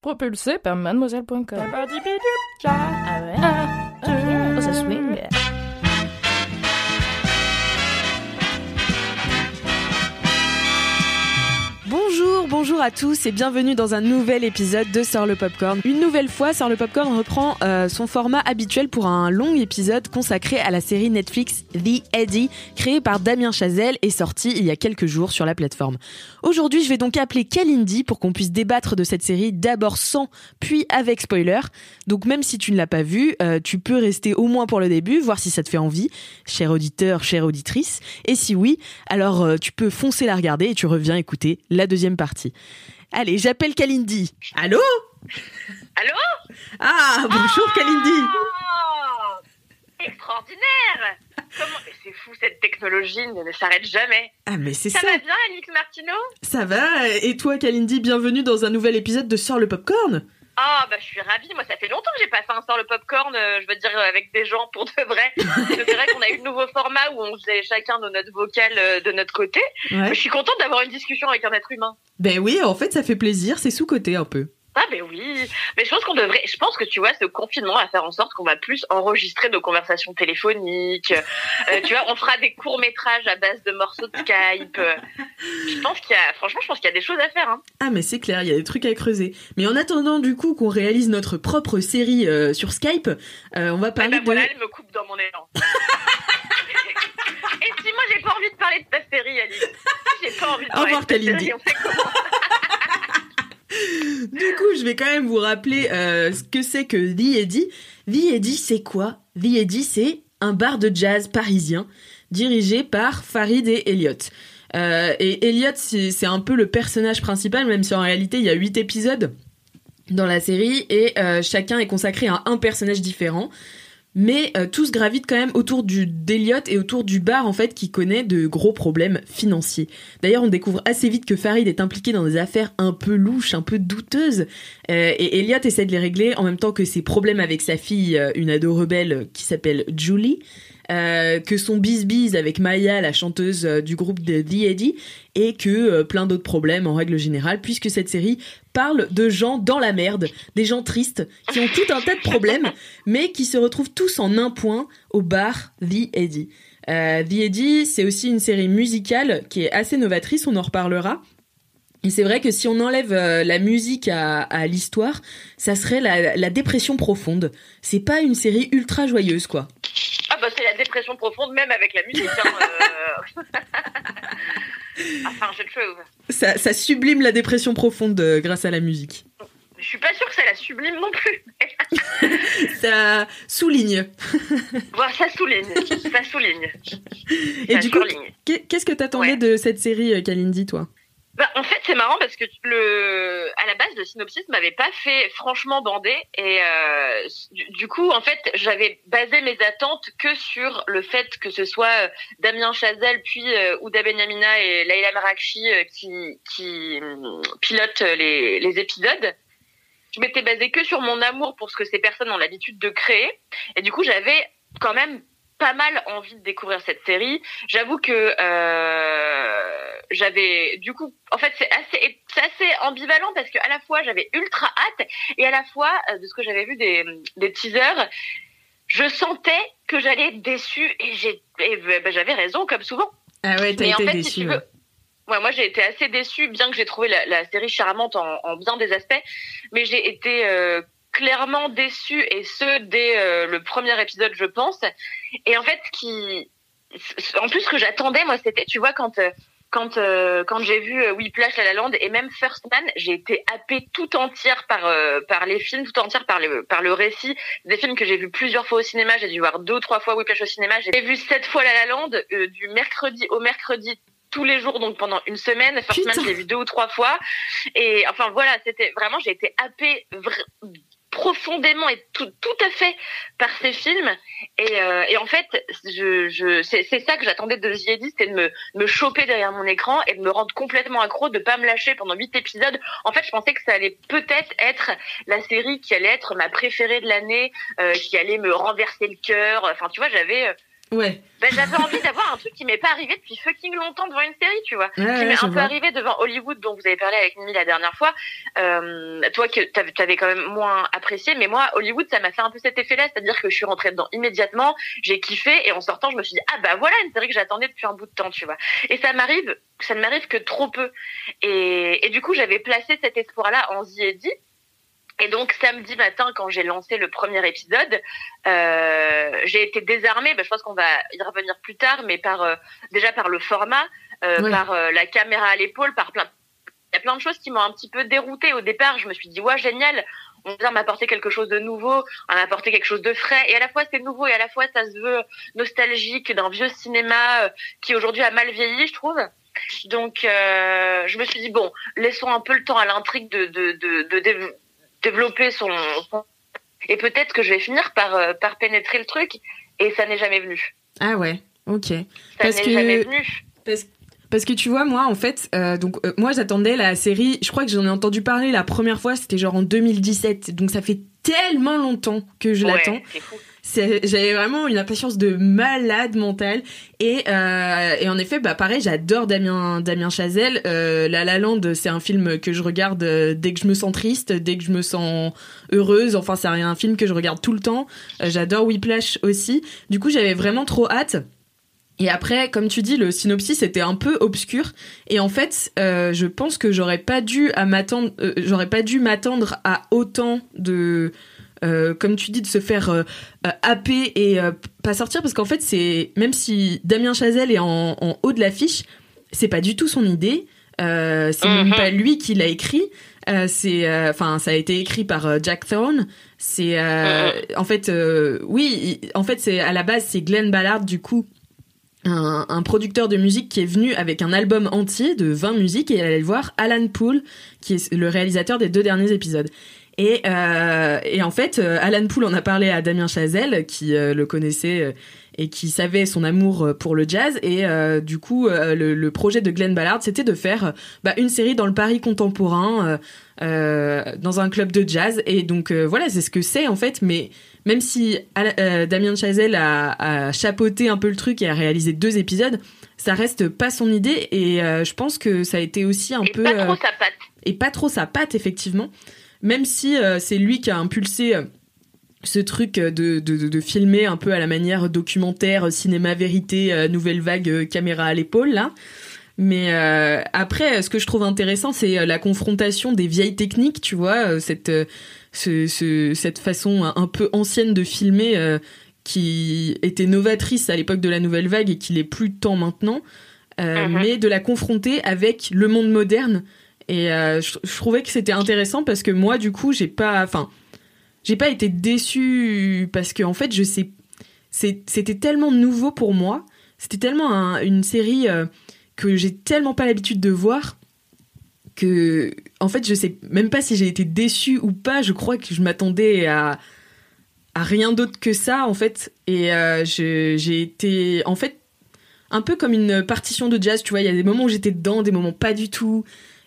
Propulsé par mademoiselle.com. Ah ouais? Ah, oh, ça swing. Bonjour, à tous et bienvenue dans un nouvel épisode de Sort le Popcorn. Une nouvelle fois, Sort le Popcorn reprend euh, son format habituel pour un long épisode consacré à la série Netflix The Eddie, créée par Damien Chazelle et sortie il y a quelques jours sur la plateforme. Aujourd'hui, je vais donc appeler Kalindi pour qu'on puisse débattre de cette série d'abord sans, puis avec spoiler. Donc même si tu ne l'as pas vue, euh, tu peux rester au moins pour le début, voir si ça te fait envie, cher auditeur, chère auditrice. Et si oui, alors euh, tu peux foncer la regarder et tu reviens écouter la deuxième partie. Allez, j'appelle Kalindi. Allô Allô Ah, bonjour Kalindi. Oh Extraordinaire Comment... C'est fou, cette technologie ne, ne s'arrête jamais. Ah mais c'est Ça, ça. va bien, Alix Martineau? Ça va Et toi Kalindi, bienvenue dans un nouvel épisode de Sort le Popcorn Ah, bah je suis ravie. Moi, ça fait longtemps que j'ai pas fait un sort le popcorn, euh, je veux dire, euh, avec des gens pour de vrai. c'est vrai qu'on a eu le nouveau format où on faisait chacun nos notes vocales euh, de notre côté. Ouais. Je suis contente d'avoir une discussion avec un être humain. Ben oui, en fait ça fait plaisir, c'est sous-côté un peu. Ah ben oui, mais je pense qu'on devrait, je pense que tu vois, ce confinement va faire en sorte qu'on va plus enregistrer nos conversations téléphoniques. Euh, tu vois, on fera des courts métrages à base de morceaux de Skype. Je pense qu'il y a, franchement, je pense qu'il y a des choses à faire. Hein. Ah mais c'est clair, il y a des trucs à creuser. Mais en attendant du coup qu'on réalise notre propre série euh, sur Skype, euh, on va Ouais, parler bah, de... voilà, elle me coupe dans mon élan. Et si moi j'ai pas envie de parler de ta série, Alice? Si J'ai pas envie de Au parler revoir, de ta Kalindi. série, on fait comment Du coup, je vais quand même vous rappeler euh, ce que c'est que The Eddy. The Eddy, c'est quoi? The Eddy, c'est un bar de jazz parisien dirigé par Farid et Elliot. Euh, et Elliot, c'est un peu le personnage principal, même si en réalité, il y a huit épisodes dans la série et euh, chacun est consacré à un personnage différent. Mais euh, tous gravitent quand même autour du d'Eliott et autour du bar en fait qui connaît de gros problèmes financiers. D'ailleurs, on découvre assez vite que Farid est impliqué dans des affaires un peu louches, un peu douteuses, euh, et Elliot essaie de les régler en même temps que ses problèmes avec sa fille, euh, une ado rebelle qui s'appelle Julie, euh, que son bis-bis avec Maya, la chanteuse euh, du groupe de The Eddie, et que euh, plein d'autres problèmes en règle générale, puisque cette série parle de gens dans la merde, des gens tristes, qui ont tout un tas de problèmes, mais qui se retrouvent tous en un point au bar The Eddie. Euh, The Eddie, c'est aussi une série musicale qui est assez novatrice, on en reparlera. Et c'est vrai que si on enlève euh, la musique à, à l'histoire, ça serait la, la dépression profonde. C'est pas une série ultra joyeuse, quoi. Ah bah c'est la dépression profonde, même avec la musique. Hein, euh. enfin, je trouve. Ça, ça sublime la dépression profonde euh, grâce à la musique. Je suis pas sûre que ça la sublime non plus. Ça souligne. Voilà, ça souligne, ça souligne. Et ça du coup, surligne. qu'est-ce que t'attendais Ouais. de cette série, Kalindi, toi? Bah, en fait, c'est marrant parce que le, à la base, le synopsis m'avait pas fait franchement bander et euh, du, coup, en fait, j'avais basé mes attentes que sur le fait que ce soit euh, Damien Chazelle puis euh, Ouda Benyamina et Leila Merakchi euh, qui, qui hum, pilotent les, les épisodes. Je m'étais basée que sur mon amour pour ce que ces personnes ont l'habitude de créer et du coup, j'avais quand même pas mal envie de découvrir cette série. J'avoue que euh, j'avais du coup en fait c'est assez c'est assez ambivalent parce que à la fois j'avais ultra hâte et à la fois euh, de ce que j'avais vu des des teasers je sentais que j'allais être déçue et j'ai et, ben, j'avais raison comme souvent. Ah ouais, t'as en été fait, déçue. si tu ouais. veux, ouais, moi j'ai été assez déçue, bien que j'ai trouvé la, la série charmante en, en bien des aspects, mais j'ai été euh, clairement déçue et ce dès euh, le premier épisode, je pense. Et en fait, qui, en plus ce que j'attendais, moi, c'était, tu vois, quand euh, quand euh, quand j'ai vu euh, Whiplash, La La Land et même First Man, j'ai été happée tout entière par euh, par les films, tout entière par le par le récit des films que j'ai vu plusieurs fois au cinéma. J'ai dû voir deux ou trois fois Whiplash au cinéma. J'ai vu sept fois La La Land euh, du mercredi au mercredi tous les jours donc pendant une semaine. First Man, je l'ai vu deux ou trois fois. Et enfin voilà, c'était vraiment, j'ai été happée profondément et tout, tout à fait par ces films. Et, euh, et en fait je, je c'est, ça que j'attendais de Eddy c'était de me, me choper derrière mon écran et de me rendre complètement accro de pas me lâcher pendant huit épisodes. En fait je pensais que ça allait peut-être être la série qui allait être ma préférée de l'année euh, qui allait me renverser le cœur. Enfin tu vois j'avais euh, Ouais. Ben, j'avais envie d'avoir un truc qui m'est pas arrivé depuis fucking longtemps devant une série, tu vois. qui m'est un peu arrivé devant Hollywood, dont vous avez parlé avec Mimi la dernière fois. Euh, toi, que t'avais quand même moins apprécié, mais moi, Hollywood, ça m'a fait un peu cet effet-là, c'est-à-dire que je suis rentrée dedans immédiatement, j'ai kiffé, et en sortant, je me suis dit, ah bah voilà une série que j'attendais depuis un bout de temps, tu vois. Et ça m'arrive, ça ne m'arrive que trop peu. Et, et du coup, j'avais placé cet espoir-là en Ziedi, et donc samedi matin, quand j'ai lancé le premier épisode, euh, j'ai été désarmée. Ben, je pense qu'on va y revenir plus tard, mais par euh, déjà par le format, euh, par la caméra à l'épaule, par plein. Il y a plein de choses qui m'ont un petit peu déroutée au départ. Je me suis dit ouais génial, on vient m'apporter quelque chose de nouveau, on m'apporter quelque chose de frais. Et à la fois c'est nouveau et à la fois ça se veut nostalgique d'un vieux cinéma qui aujourd'hui a mal vieilli, je trouve. Donc euh, je me suis dit bon, laissons un peu le temps à l'intrigue de, de, de, de développer son, et peut-être que je vais finir par euh, par pénétrer le truc et ça n'est jamais venu. Ah ouais, ok. Ça parce n'est que... jamais venu. Parce... Parce que tu vois, moi, en fait, euh, donc euh, moi, j'attendais la série. Je crois que j'en ai entendu parler la première fois, c'était genre en 2017. Donc ça fait tellement longtemps que je Ouais, l'attends. c'est fou. J'avais vraiment une impatience de malade mentale. Et, euh, et en effet, bah pareil, j'adore Damien, Damien Chazelle. Euh, La La Land, c'est un film que je regarde euh, dès que je me sens triste, dès que je me sens heureuse. Enfin, c'est un film que je regarde tout le temps. J'adore Whiplash aussi. Du coup, j'avais vraiment trop hâte. Et après, comme tu dis, le synopsis était un peu obscur. Et en fait, je pense que j'aurais pas dû m'attendre, j'aurais pas dû m'attendre à autant de, euh, comme tu dis, de se faire euh, euh, happer et euh, pas sortir, parce qu'en fait, c'est même si Damien Chazelle est en, en haut de l'affiche, c'est pas du tout son idée. Euh, c'est même Mhm. pas lui qui l'a écrit. Euh, c'est, enfin, ça a été écrit par Jack Thorne. C'est, euh, en fait, oui, en fait, c'est à la base, c'est Glenn Ballard du coup un, un producteur de musique qui est venu avec un album entier de 20 musiques et il allait voir Alan Poole, qui est le réalisateur des deux derniers épisodes. Et, euh, et en fait, euh, Alan Poole en a parlé à Damien Chazelle, qui euh, le connaissait et qui savait son amour pour le jazz. Et euh, du coup, euh, le, le projet de Glenn Ballard, c'était de faire bah, une série dans le Paris contemporain, euh, dans un club de jazz. Et donc voilà, c'est ce que c'est en fait. Mais même si Damien Chazelle a, a chapeauté un peu le truc et a réalisé deux épisodes, ça reste pas son idée. Et je pense que ça a été aussi un Et peu pas trop sa patte. et pas trop sa patte effectivement même si euh, c'est lui qui a impulsé euh, ce truc euh, de, de, filmer un peu à la manière documentaire cinéma vérité nouvelle vague caméra à l'épaule là mais euh, après ce que je trouve intéressant c'est la confrontation des vieilles techniques tu vois cette ce, ce- cette façon un- peu ancienne de filmer euh, qui était novatrice à l'époque de la nouvelle vague et qui l'est plus tant maintenant euh, Mhm. mais de la confronter avec le monde moderne et euh, je, trouvais que c'était intéressant parce que moi, du coup, j'ai pas, enfin, j'ai pas été déçue parce que en fait, je sais, c'était tellement nouveau pour moi. C'était tellement un- une série euh, que j'ai tellement pas l'habitude de voir que, en fait, je sais même pas si j'ai été déçue ou pas. Je crois que je m'attendais à rien d'autre que ça, en fait. Et euh, j'ai été, en fait, un peu comme une partition de jazz. Tu vois, il y a des moments où j'étais dedans, des moments pas du tout.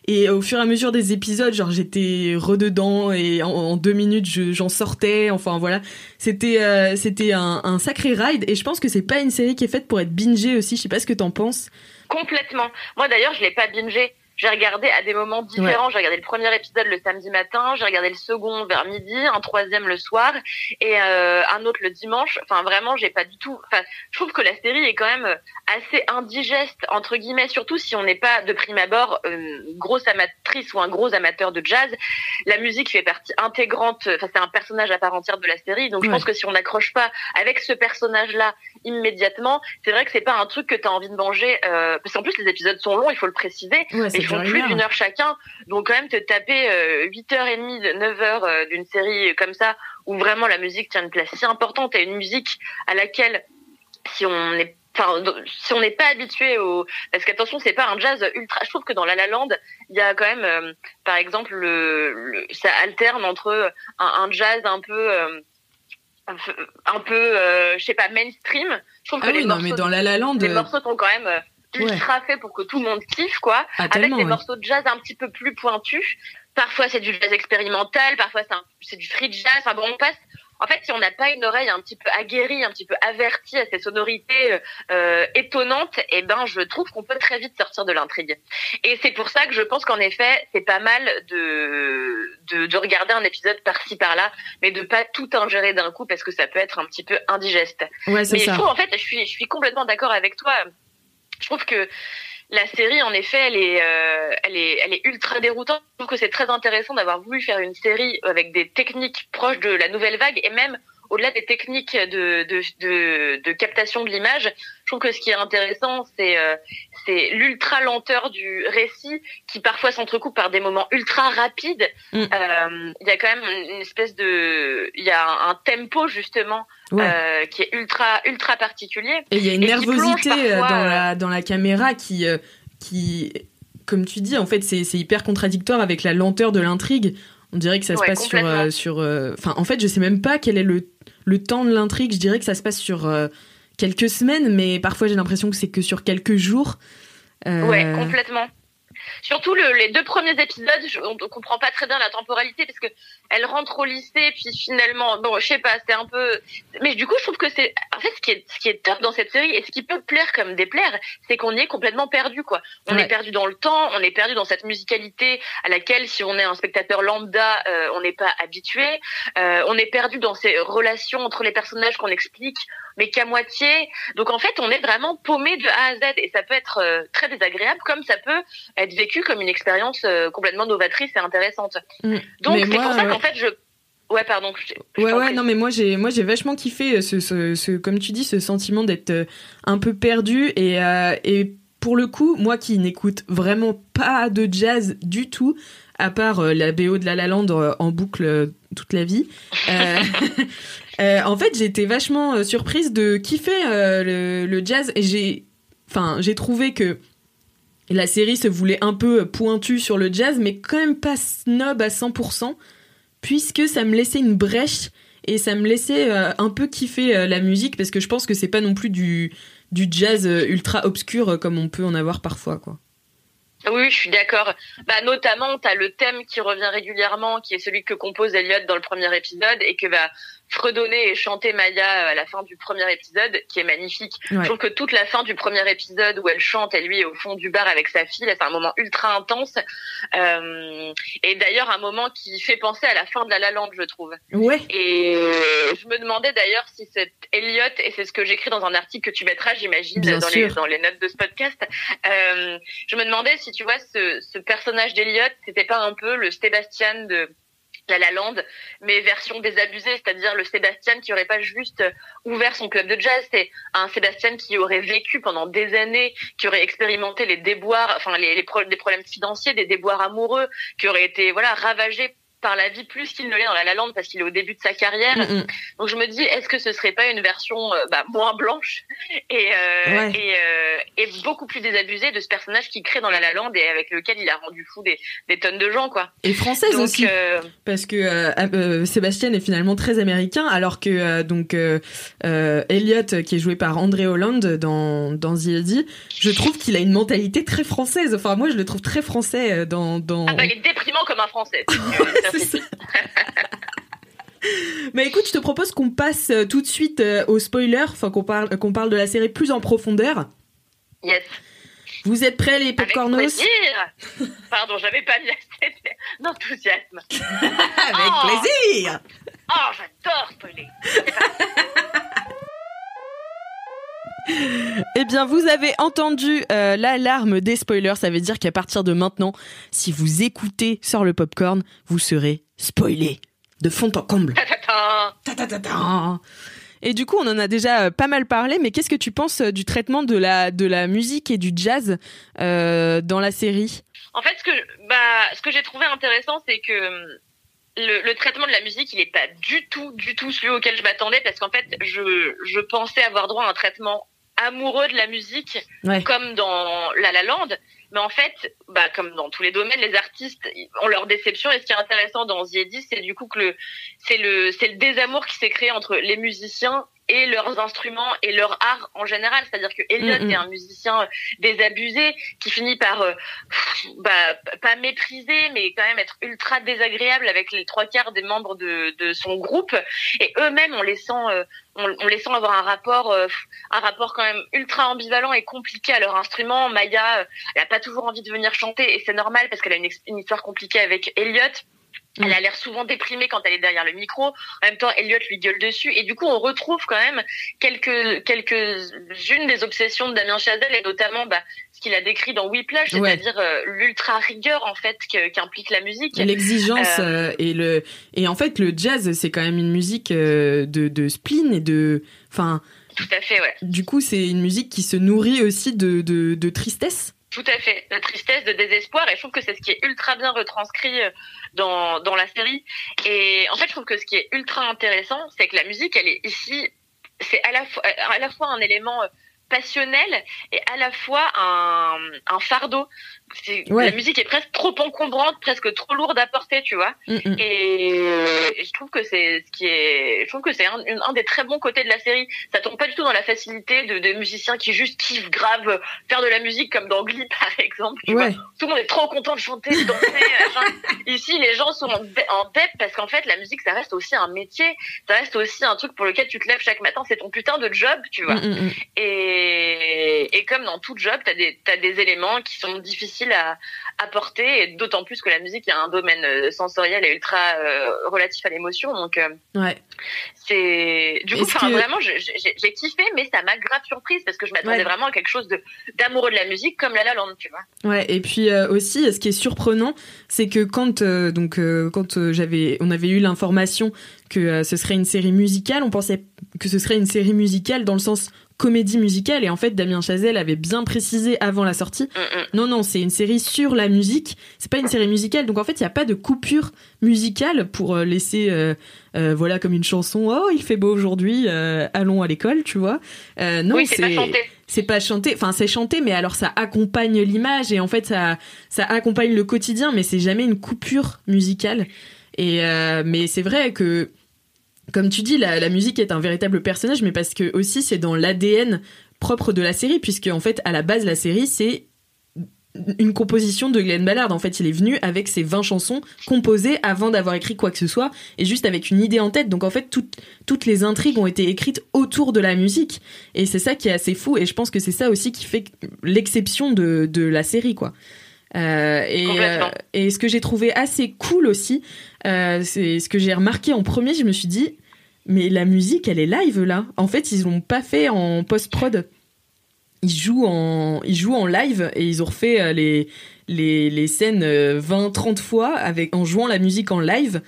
Et au fur et à mesure des épisodes, genre j'étais rededans et en, deux minutes je- j'en sortais. Enfin voilà, c'était euh, c'était un, un sacré ride. Et je pense que c'est pas une série qui est faite pour être bingée aussi. Je sais pas ce que t'en penses. Complètement. Moi d'ailleurs, je l'ai pas bingé. J'ai regardé à des moments différents. J'ai regardé le premier épisode le samedi matin, j'ai regardé le second vers midi, un troisième le soir et euh, un autre le dimanche. Enfin vraiment, j'ai pas du tout. Enfin, je trouve que la série est quand même euh, assez indigeste entre guillemets, surtout si on n'est pas de prime abord euh, une grosse amatrice ou un gros amateur de jazz. La musique fait partie intégrante. Enfin, c'est un personnage à part entière de la série. Donc je pense que si on n'accroche pas avec ce personnage-là immédiatement, c'est vrai que c'est pas un truc que tu as envie de manger. Euh, parce qu'en plus les épisodes sont longs, il faut le préciser. Ouais, Ils font plus d'une heure chacun. Donc quand même te taper euh, 8h30, 9h euh, d'une série comme ça, où vraiment la musique tient une place si importante et une musique à laquelle, si on n'est enfin si on n'est pas habitué au parce qu'attention c'est pas un jazz ultra je trouve que dans La La Land il y a quand même euh, par exemple le, ça alterne entre un, jazz un peu euh, un peu euh, je sais pas mainstream je trouve ah que oui, les non, morceaux mais dans La La Land les morceaux sont quand même ultra faits pour que tout le monde kiffe quoi Ah, avec des ouais. morceaux de jazz un petit peu plus pointus parfois c'est du jazz expérimental parfois c'est du free jazz enfin bon on passe en fait, si on n'a pas une oreille un petit peu aguerrie, un petit peu avertie à ces sonorités euh, étonnantes, eh ben, je trouve qu'on peut très vite sortir de l'intrigue. Et c'est pour ça que je pense qu'en effet, c'est pas mal de, de, de regarder un épisode par-ci par-là, mais de pas tout ingérer d'un coup parce que ça peut être un petit peu indigeste. Ouais, Mais je ça. trouve, en fait, je suis, je suis complètement d'accord avec toi. Je trouve que la série, en effet, elle est, euh, elle est, elle est ultra déroutante. Je trouve que c'est très intéressant d'avoir voulu faire une série avec des techniques proches de la nouvelle vague et même au-delà des techniques de, de, de, de captation de l'image. Je trouve que ce qui est intéressant, c'est, euh, c'est l'ultra lenteur du récit qui parfois s'entrecoupe par des moments ultra rapides. Mm. Euh, Il y a quand même une espèce de, il y a un, tempo justement Ouais. euh, qui est ultra ultra particulier. Et il y a une nervosité parfois, dans la dans la caméra qui qui comme tu dis en fait c'est hyper contradictoire avec la lenteur de l'intrigue. On dirait que ça se passe sur sur enfin en fait je sais même pas quel est le le temps de l'intrigue, je dirais que ça se passe sur euh, quelques semaines mais parfois j'ai l'impression que c'est que sur quelques jours. Euh, Ouais, complètement. Surtout le, les deux premiers épisodes, on ne comprend pas très bien la temporalité parce que elle rentre au lycée puis finalement, bon, je sais pas, c'était un peu. Mais du coup, je trouve que c'est, en fait, ce qui est, ce qui est top dans cette série et ce qui peut plaire comme déplaire, c'est qu'on y est complètement perdu, quoi. On Ouais. est perdu dans le temps, on est perdu dans cette musicalité à laquelle, si on est un spectateur lambda, euh, on n'est pas habitué. Euh, on est perdu dans ces relations entre les personnages qu'on explique, mais qu'à moitié. Donc en fait, on est vraiment paumé de A à Z et ça peut être euh, très désagréable, comme ça peut être vécu comme une expérience complètement novatrice et intéressante. Mm. Donc c'est pour ça qu'en fait je ouais pardon. je- je Ouais ouais non mais moi j'ai moi j'ai vachement kiffé euh, ce, ce, ce comme tu dis ce sentiment d'être euh, un peu perdu et euh, et pour le coup moi qui n'écoute vraiment pas de jazz du tout à part euh, la BO de La La Land euh, en boucle toute la vie en fait j'ai été vachement surprise de kiffer le, le jazz et j'ai enfin j'ai trouvé que la série se voulait un peu pointue sur le jazz mais quand même pas snob à 100% puisque ça me laissait une brèche et ça me laissait euh, un peu kiffer euh, la musique parce que je pense que c'est pas non plus du jazz euh, ultra obscur comme on peut en avoir parfois quoi. Oui, je suis d'accord. Bah, notamment, tu as le thème qui revient régulièrement, qui est celui que compose Elliot dans le premier épisode et que va fredonner et chanter Maya à la fin du premier épisode, qui est magnifique. Ouais. Je trouve que toute la fin du premier épisode où elle chante, et lui est au fond du bar avec sa fille, c'est un moment ultra intense. Euh, et d'ailleurs, un moment qui fait penser à la fin de La La Land, je trouve. Ouais. Et je me demandais d'ailleurs si cette Elliot, et c'est ce que j'écris dans un article que tu mettras, j'imagine, dans les, sûr. dans les notes de ce podcast, euh, je me demandais si tu vois ce, ce personnage d'Elliot, c'était pas un peu le Sébastien de La La Land, mais version désabusée, c'est-à-dire le Sébastien qui aurait pas juste ouvert son club de jazz, c'est un Sébastien qui aurait vécu pendant des années, qui aurait expérimenté les déboires, enfin les, des problèmes financiers, des déboires amoureux, qui aurait été voilà ravagé par la vie plus qu'il ne l'est dans La La Land parce qu'il est au début de sa carrière. Mm, mm. Donc je me dis, est-ce que ce serait pas une version euh, bah, moins blanche et, euh, Ouais. et, euh, et beaucoup plus désabusée de ce personnage qu'il crée dans La La Land et avec lequel il a rendu fou des, des tonnes de gens, quoi. Et française Donc, aussi euh, parce que euh, euh, Sébastien est finalement très américain alors que euh, donc euh, euh, Elliot qui est joué par André Holland dans dans The Eddie, je trouve qu'il a une mentalité très française. Enfin moi je le trouve très français dans dans ah bah, il est déprimant comme un Français. Mais écoute, je te propose qu'on passe euh, tout de suite euh, au spoiler, enfin qu'on parle, qu'on parle de la série plus en profondeur. yes. Vous êtes prêts les Avec popcornos plaisir. Pardon, j'avais pas mis assez d'enthousiasme. Avec Oh. plaisir Oh, j'adore spoiler. Eh bien, vous avez entendu euh, l'alarme des spoilers. Ça veut dire qu'à partir de maintenant, si vous écoutez sur le popcorn, vous serez spoilé de fond en comble. Et du coup, on en a déjà euh, pas mal parlé, mais qu'est-ce que tu penses euh, du traitement de la, de la musique et du jazz euh, dans la série? En fait, ce que, bah, ce que j'ai trouvé intéressant, c'est que hum, le, le traitement de la musique, il est pas du tout, du tout celui auquel je m'attendais, parce qu'en fait, je, je pensais avoir droit à un traitement amoureux de la musique, comme dans La La Land. Mais en fait, bah, comme dans tous les domaines, les artistes ont leur déception. Et ce qui est intéressant dans Ziedi, c'est du coup que le, c'est le, c'est le désamour qui s'est créé entre les musiciens et leurs instruments et leur art en général. C'est-à-dire que Elliot mm, mm. est un musicien désabusé qui finit par euh, bah, pas mépriser, mais quand même être ultra désagréable avec les trois quarts des membres de, de son groupe. Et eux-mêmes, on les sent, euh, on, les sent avoir un rapport, euh, un rapport quand même ultra ambivalent et compliqué à leur instrument. Maya, elle a pas toujours envie de venir chanter et c'est normal parce qu'elle a une, une histoire compliquée avec Elliot. Elle a l'air souvent déprimée quand elle est derrière le micro. En même temps, Elliot lui gueule dessus. Et du coup, on retrouve quand même quelques, quelques-unes des obsessions de Damien Chazelle et notamment, bah, ce qu'il a décrit dans Whiplash, c'est-à-dire euh, l'ultra rigueur, en fait, qu'implique la musique. L'exigence euh, euh, et le, et en fait, le jazz, c'est quand même une musique de, de spleen et de, enfin. Tout à fait, ouais. Du coup, c'est une musique qui se nourrit aussi de, de, de tristesse. Tout à fait, de tristesse, de désespoir, et je trouve que c'est ce qui est ultra bien retranscrit euh, dans, la série. Et en fait, je trouve que ce qui est ultra intéressant, c'est que la musique, elle est ici, c'est à la fois, la un élément euh, passionnel et à la fois un fardeau. La musique est presque trop encombrante, presque trop lourde à porter, tu vois. Mm, mm. Et, je trouve que c'est ce qui est, je trouve que c'est un, un, des très bons côtés de la série. Ça tombe pas du tout dans la facilité de, de musiciens qui juste kiffent grave faire de la musique comme dans Glee par exemple. Tu vois tout le monde est trop content de chanter, de danser. Ici, les gens sont en, en dette parce qu'en fait, la musique, ça reste aussi un métier. Ça reste aussi un truc pour lequel tu te lèves chaque matin. C'est ton putain de job, tu vois. Mm, et, et comme dans tout job, t'as des, t'as des éléments qui sont difficiles à, apporter, d'autant plus que la musique est un domaine euh, sensoriel et ultra euh, relatif à l'émotion. Donc, euh, ouais. c'est du coup, vraiment, j'ai kiffé, mais ça m'a grave surprise parce que je m'attendais vraiment à quelque chose d'amoureux de la musique comme La La Land, tu vois. Ouais, et puis aussi, ce qui est surprenant, c'est que quand donc quand j'avais, on avait eu l'information que ce serait une série musicale, on pensait que ce serait une série musicale dans le sens comédie musicale. Et en fait Damien Chazelle avait bien précisé avant la sortie mm, mm. non non c'est une série sur la musique. C'est pas une série musicale. Donc en fait il y a pas de coupure musicale pour euh, laisser euh, euh, voilà comme une chanson. Oh il fait beau aujourd'hui allons à l'école tu vois. Non oui, c'est c'est pas chanté. Enfin c'est chanté mais alors ça accompagne l'image et en fait ça ça accompagne le quotidien mais c'est jamais une coupure musicale. Et mais c'est vrai que comme tu dis, la, musique est un véritable personnage, mais parce que aussi c'est dans l'ADN propre de la série, puisque en fait, à la base, la série, c'est une composition de Glenn Ballard. En fait, il est venu avec ses 20 chansons composées avant d'avoir écrit quoi que ce soit, et juste avec une idée en tête. Donc en fait, toutes les intrigues ont été écrites autour de la musique, et c'est ça qui est assez fou, et je pense que c'est ça aussi qui fait l'exception de, de la série, quoi. Euh, et, euh, et ce que j'ai trouvé assez cool aussi, euh, c'est ce que j'ai remarqué en premier, je me suis dit, mais la musique, elle est live là. En fait, ils l'ont pas fait en post-prod. Ils jouent en, live et ils ont refait les, les, scènes 20-30 fois avec, en jouant la musique en live.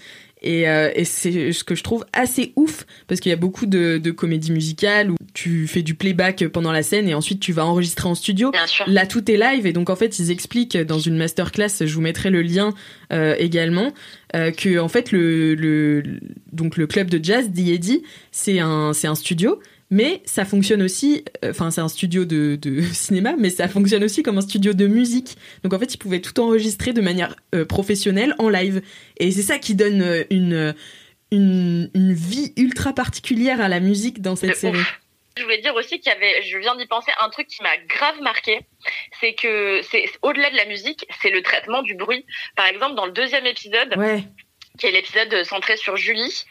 Et, euh, et c'est ce que je trouve assez ouf parce qu'il y a beaucoup de, de comédies musicales où tu fais du playback pendant la scène et ensuite tu vas enregistrer en studio. Là, tout est live et donc en fait ils expliquent dans une masterclass, je vous mettrai le lien euh, également, euh, que en fait le, le donc le club de jazz d'Iedi c'est un c'est un studio mais ça fonctionne aussi, euh, enfin c'est un studio de, cinéma, mais ça fonctionne aussi comme un studio de musique. Donc en fait, ils pouvaient tout enregistrer de manière euh, professionnelle en live. Et c'est ça qui donne euh, une, une, vie ultra particulière à la musique dans cette série. Je voulais dire aussi qu'il y avait, je viens d'y penser, un truc qui m'a grave marqué, c'est que c'est au-delà de la musique, c'est le traitement du bruit. Par exemple, dans le deuxième épisode, qui est l'épisode centré sur Julie,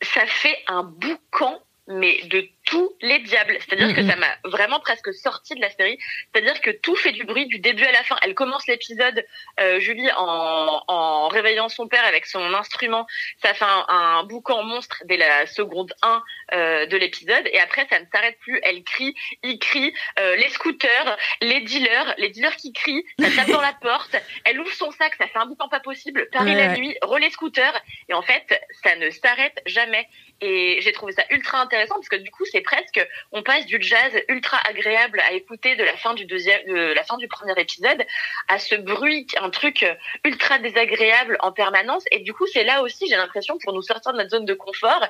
ça fait un boucan mais de tous les diables. C'est-à-dire que ça m'a vraiment presque sorti de la série. C'est-à-dire que tout fait du bruit du début à la fin. Elle commence l'épisode, euh, Julie, en, en réveillant son père avec son instrument. Ça fait un, un boucan monstre dès la seconde 1 euh, de l'épisode. Et après, ça ne s'arrête plus. Elle crie, il crie, euh, les scooters, les dealers, les dealers qui crient, ça tape dans la porte. Elle ouvre son sac, ça fait un boucan pas possible. Paris la nuit, relais scooter. Et en fait, ça ne s'arrête jamais. Et j'ai trouvé ça ultra intéressant parce que du coup, c'est presque, on passe du jazz ultra agréable à écouter de la fin du deuxième, de la fin du premier épisode à ce bruit, un truc ultra désagréable en permanence. Et du coup, c'est là aussi, j'ai l'impression, pour nous sortir de notre zone de confort.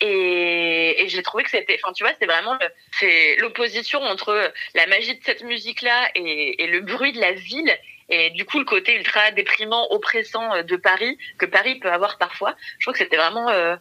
Et, j'ai trouvé que c'était, enfin, tu vois, c'est vraiment, c'est l'opposition entre la magie de cette musique-là et, et le bruit de la ville et du coup le côté ultra déprimant, oppressant de Paris que Paris peut avoir parfois. Je trouve que c'était vraiment euh,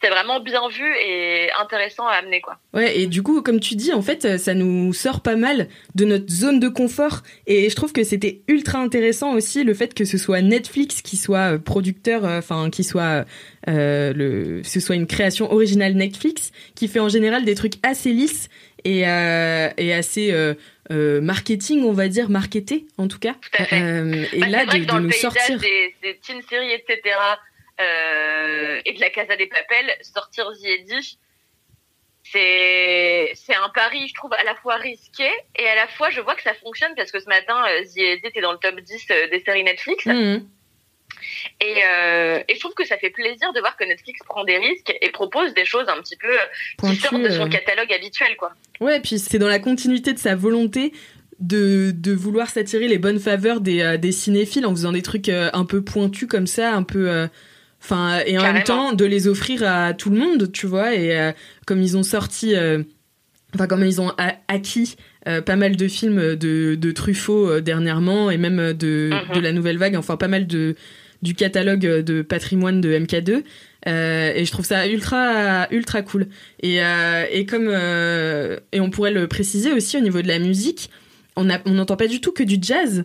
c'était vraiment bien vu et intéressant à amener quoi. Ouais et du coup comme tu dis en fait ça nous sort pas mal de notre zone de confort et je trouve que c'était ultra intéressant aussi le fait que ce soit Netflix qui soit euh, producteur enfin qui soit euh, le ce soit une création originale Netflix qui fait en général des trucs assez lisses et, euh, et assez euh, marketing, on va dire, marketé en tout cas. Tout à fait. Euh, et Bah, là, de, de nous sortir. des, des teen séries, etc., euh, et de la Casa des Papels, sortir The Eddy, c'est c'est un pari, je trouve, à la fois risqué et à la fois, je vois que ça fonctionne parce que ce matin, euh, The Eddy était dans le top 10 euh, des séries Netflix. Mhm. Et, euh, et je trouve que ça fait plaisir de voir que Netflix prend des risques et propose des choses un petit peu euh, qui Pointu, sortent de son catalogue habituel, quoi. Ouais, puis c'est dans la continuité de sa volonté de, de vouloir s'attirer les bonnes faveurs des, des cinéphiles en faisant des trucs un peu pointus comme ça, un peu. Enfin, et en même temps, de les offrir à tout le monde, tu vois, et euh, comme ils ont sorti. euh, Enfin, comme ils ont acquis euh, pas mal de films de, de Truffaut dernièrement, et même de, Mhm. de la nouvelle vague, enfin, pas mal de, du catalogue de patrimoine de MK2. Euh, et je trouve ça ultra ultra cool et, et comme et on pourrait le préciser aussi au niveau de la musique on n'entend pas du tout que du jazz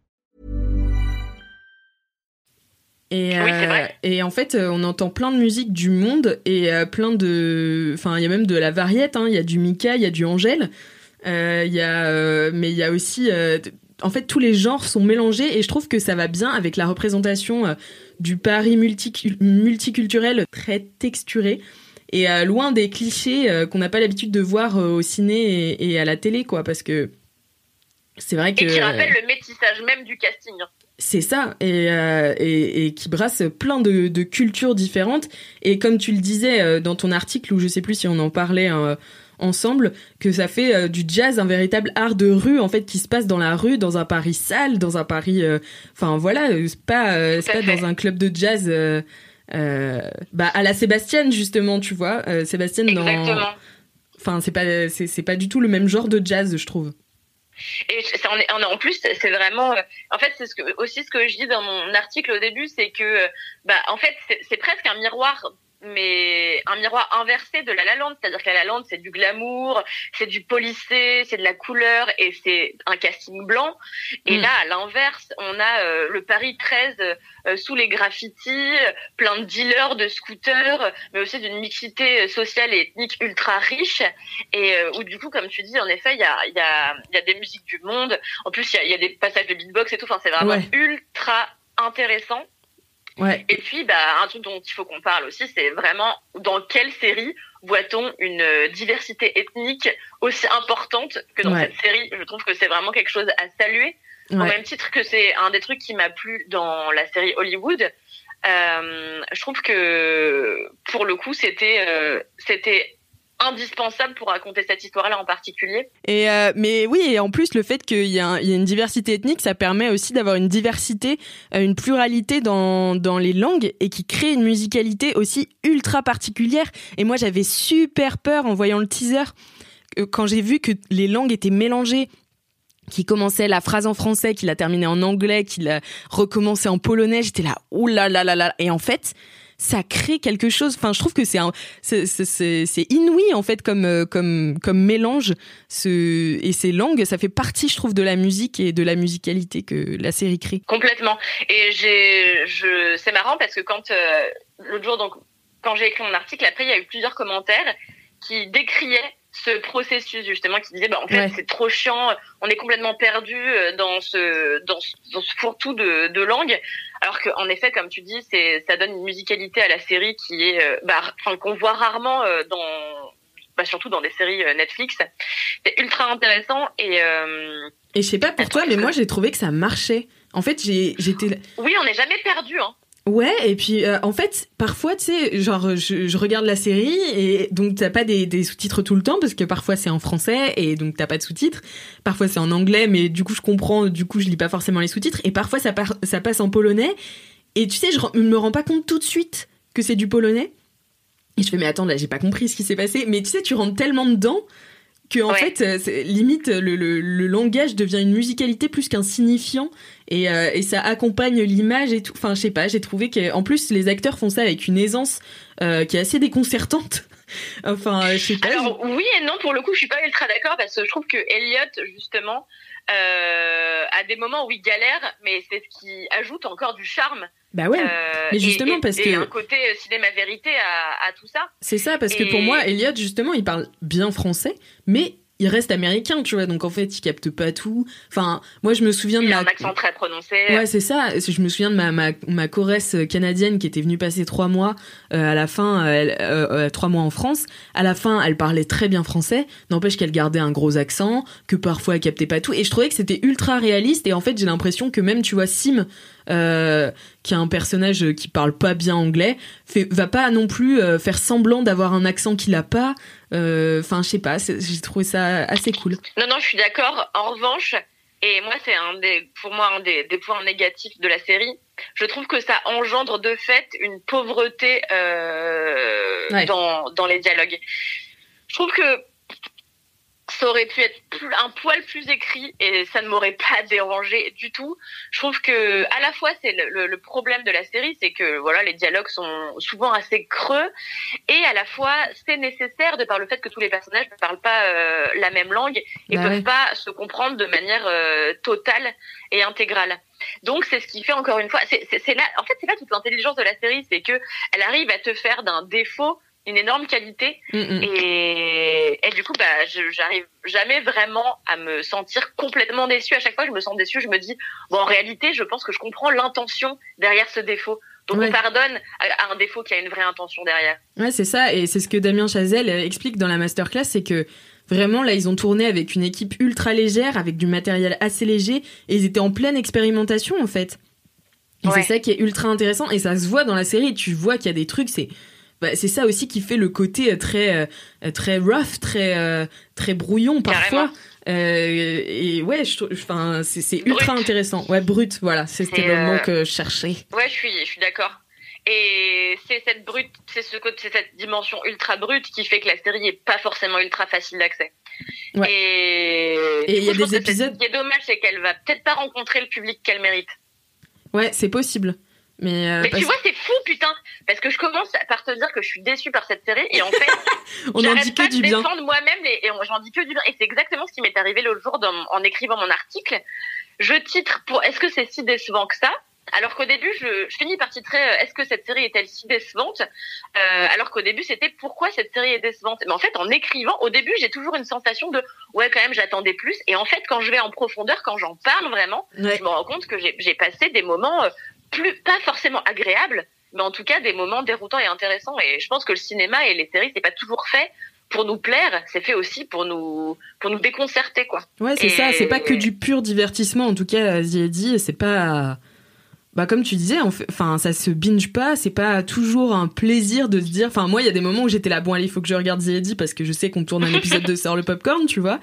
Et Oui, c'est euh, et en fait euh, on entend plein de musique du monde et euh, plein de enfin il y a même de la variette hein. il y a du Mika il y a du Angèle euh, y a mais il y a aussi en fait tous les genres sont mélangés et je trouve que ça va bien avec la représentation du Paris multicul- multiculturel très texturé et loin des clichés qu'on n'a pas l'habitude de voir au ciné et, et à la télé quoi parce que c'est vrai que Et qui rappelle le métissage même du casting. hein. C'est ça, et, euh, et, et qui brasse plein de, de cultures différentes. Et comme tu le disais euh, dans ton article, ou je sais plus si on en parlait euh, ensemble, que ça fait euh, du jazz un véritable art de rue, en fait, qui se passe dans la rue, dans un Paris sale, dans un Paris... Enfin voilà, c'est pas, pas dans un club de jazz... bah à la Sébastien justement tu vois Sébastien dans Exactement. enfin c'est pas c'est pas du tout le même genre de jazz je trouve Et c'est- en, en, en plus, c'est vraiment. euh, En fait, c'est aussi ce que je dis dans mon article au début, c'est que, euh, bah, en fait, c'est presque un miroir, mais un miroir inversé de La La Land. C'est-à-dire que La La Land, c'est du glamour, c'est du polissé, c'est de la couleur et c'est un casting blanc. Et Mm. là, à l'inverse, on a euh, le Paris 13 euh, sous les graffitis, euh, plein de dealers, de scooters, mais aussi d'une mixité sociale et ethnique ultra riche et euh, où du coup comme tu dis en effet il y a il y a il y a des musiques du monde en plus il y a, il y a des passages de beatbox et tout enfin c'est vraiment Ouais. ultra intéressant ouais. Et puis bah un truc dont il faut qu'on parle aussi c'est vraiment dans quelle série voit-on une euh, diversité ethnique aussi importante que dans Ouais. cette série? Je trouve que c'est vraiment quelque chose à saluer. Au même titre que c'est un des trucs qui m'a plu dans la série Hollywood euh, je trouve que pour le coup c'était euh, c'était indispensable pour raconter cette histoire-là en particulier. Et euh, mais oui, et en plus le fait qu'il y, y a une diversité ethnique, ça permet aussi d'avoir une diversité, euh, une pluralité dans dans les langues et qui crée une musicalité aussi ultra particulière. Et moi, j'avais super peur en voyant le teaser euh, quand j'ai vu que les langues étaient mélangées qui commençait la phrase en français, qui la terminait en anglais, qui la recommençait en polonais, j'étais là, ouh là là là là. Et en fait, ça crée quelque chose. Enfin, je trouve que c'est c'est, inouï en fait comme euh, comme comme mélange. Ce et ces langues, ça fait partie, je trouve, de la musique et de la musicalité que la série crée. Complètement. Et j'ai, je, c'est marrant parce que quand euh, l'autre jour, donc quand j'ai écrit mon article, après il y a eu plusieurs commentaires qui décriaient ce processus justement qui disait bah en fait c'est trop chiant on est complètement perdu euh, dans ce dans ce, dans ce fourre-tout de, de langue alors qu'en effet comme tu dis c'est ça donne une musicalité à la série qui est euh, bah enfin qu'on voit rarement euh, dans bah, surtout dans des séries Netflix. C'est ultra intéressant et et je sais pas pour toi mais moi j'ai trouvé que ça marchait. En fait j'ai j'étais oui on n'est jamais perdu hein Ouais, et puis euh, en fait, parfois, tu sais, genre, je, je, regarde la série et donc t'as pas des, sous-titres tout le temps parce que parfois c'est en français et donc t'as pas de sous-titres. Parfois c'est en anglais, mais du coup je comprends, du coup je lis pas forcément les sous-titres. Et parfois ça, ça passe en polonais et tu sais, je me rends pas compte tout de suite que c'est du polonais. Et je fais mais attends là j'ai pas compris ce qui s'est passé. Mais tu sais, tu rentres tellement dedans que en fait euh, limite le, le, le, langage devient une musicalité plus qu'un signifiant et, euh, et ça accompagne l'image et tout enfin je sais pas j'ai trouvé qu'en plus les acteurs font ça avec une aisance euh, qui est assez déconcertante enfin je sais pas alors oui et non pour le coup je suis pas ultra d'accord parce que je trouve que Elliot justement euh, à des moments où il galère, mais c'est ce qui ajoute encore du charme. Bah ouais. Euh, mais justement parce et que un côté cinéma vérité à, à tout ça. C'est ça parce que pour moi, Elliot justement, il parle bien français, mais il reste américain, tu vois. Donc en fait, il capte pas tout. Enfin, moi je me souviens de ma. un accent très prononcé. Ouais, c'est ça. Je me souviens de ma ma, ma choresse canadienne qui était venue passer trois mois euh, à la fin, elle, euh, euh, trois mois en France. À la fin, elle parlait très bien français. N'empêche qu'elle gardait un gros accent, que parfois elle captait pas tout. Et je trouvais que c'était ultra réaliste. Et en fait, j'ai l'impression que même tu vois Sim. Euh, qui est un personnage qui parle pas bien anglais, fait, va pas non plus faire semblant d'avoir un accent qu'il a pas. Euh, enfin, je sais pas, j'ai trouvé ça assez cool. Non, non, je suis d'accord. En revanche, et moi, c'est un des, pour moi un des, des, points négatifs de la série. Je trouve que ça engendre de fait une pauvreté euh, dans, dans les dialogues. Je trouve que ça aurait pu être un poil plus écrit et ça ne m'aurait pas dérangé du tout. Je trouve que à la fois c'est le, le, problème de la série, c'est que voilà les dialogues sont souvent assez creux et à la fois c'est nécessaire de par le fait que tous les personnages ne parlent pas euh, la même langue et bah peuvent pas se comprendre de manière euh, totale et intégrale. Donc c'est ce qui fait encore une fois, c'est là, en fait c'est là toute l'intelligence de la série, c'est que elle arrive à te faire d'un défaut une énorme qualité. Et, et du coup bah j'arrive jamais vraiment à me sentir complètement déçue. À chaque fois que je me sens déçue je me dis bon en réalité je pense que je comprends l'intention derrière ce défaut. Donc on pardonne à un défaut qui a une vraie intention derrière. Ouais c'est ça. Et c'est ce que Damien Chazelle explique dans la masterclass c'est que Vraiment, là, ils ont tourné avec une équipe ultra légère, avec du matériel assez léger, et ils étaient en pleine expérimentation, en fait. Et c'est ça qui est ultra intéressant, et ça se voit dans la série. Tu vois qu'il y a des trucs, c'est bah, c'est ça aussi qui fait le côté euh, très euh, très rough, très euh, très brouillon parfois. Euh, et ouais, enfin c'est ultra intéressant. Ouais, brut, voilà, c'était le mot que je cherchais. Ouais, je suis je suis d'accord. Et c'est cette brute, c'est ce c'est cette dimension ultra brute qui fait que la série est pas forcément ultra facile d'accès. Ouais. Et il y a des épisodes. Ce qui est dommage, c'est qu'elle va peut-être pas rencontrer le public qu'elle mérite. Ouais, c'est possible. Mais, euh, tu vois, c'est fou, putain, parce que je commence par te dire que je suis déçue par cette série et en fait, on en dit que du bien. défendre moi-même et j'en dis que du bien. Et c'est exactement ce qui m'est arrivé l'autre jour en écrivant mon article. Je titre pour Est-ce que c'est si décevant que ça? Alors qu'au début, je, je, finis par titrer euh, Est-ce que cette série est-elle si décevante? Euh, Alors qu'au début, c'était Pourquoi cette série est décevante? Mais en fait, en écrivant, au début, j'ai toujours une sensation de Ouais, quand même, j'attendais plus. Et en fait, quand je vais en profondeur, quand j'en parle vraiment, je me rends compte que j'ai passé des moments plus pas forcément agréable, mais en tout cas des moments déroutants et intéressants. Et je pense que le cinéma et les séries, c'est pas toujours fait pour nous plaire, c'est fait aussi pour nous pour nous déconcerter quoi. Ouais, c'est ça, c'est pas que du pur divertissement en tout cas, dit c'est pas bah comme tu disais enfin ça se binge pas, c'est pas toujours un plaisir de se dire enfin moi il y a des moments où j'étais là bon allez, il faut que je regarde The parce que je sais qu'on tourne un épisode de Sort le popcorn, tu vois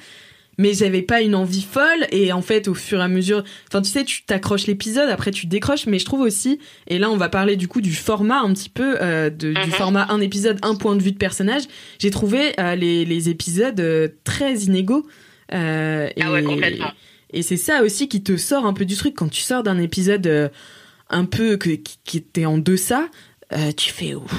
mais j'avais pas une envie folle et en fait au fur et à mesure enfin tu sais tu t'accroches l'épisode après tu décroches mais je trouve aussi et là on va parler du coup du format un petit peu euh, de, du mhm. format un épisode un point de vue de personnage j'ai trouvé euh, les, les épisodes euh, très inégaux ah ouais, complètement. et c'est ça aussi qui te sort un peu du truc quand tu sors d'un épisode un peu que, qui était en deçà euh, tu fais ouf,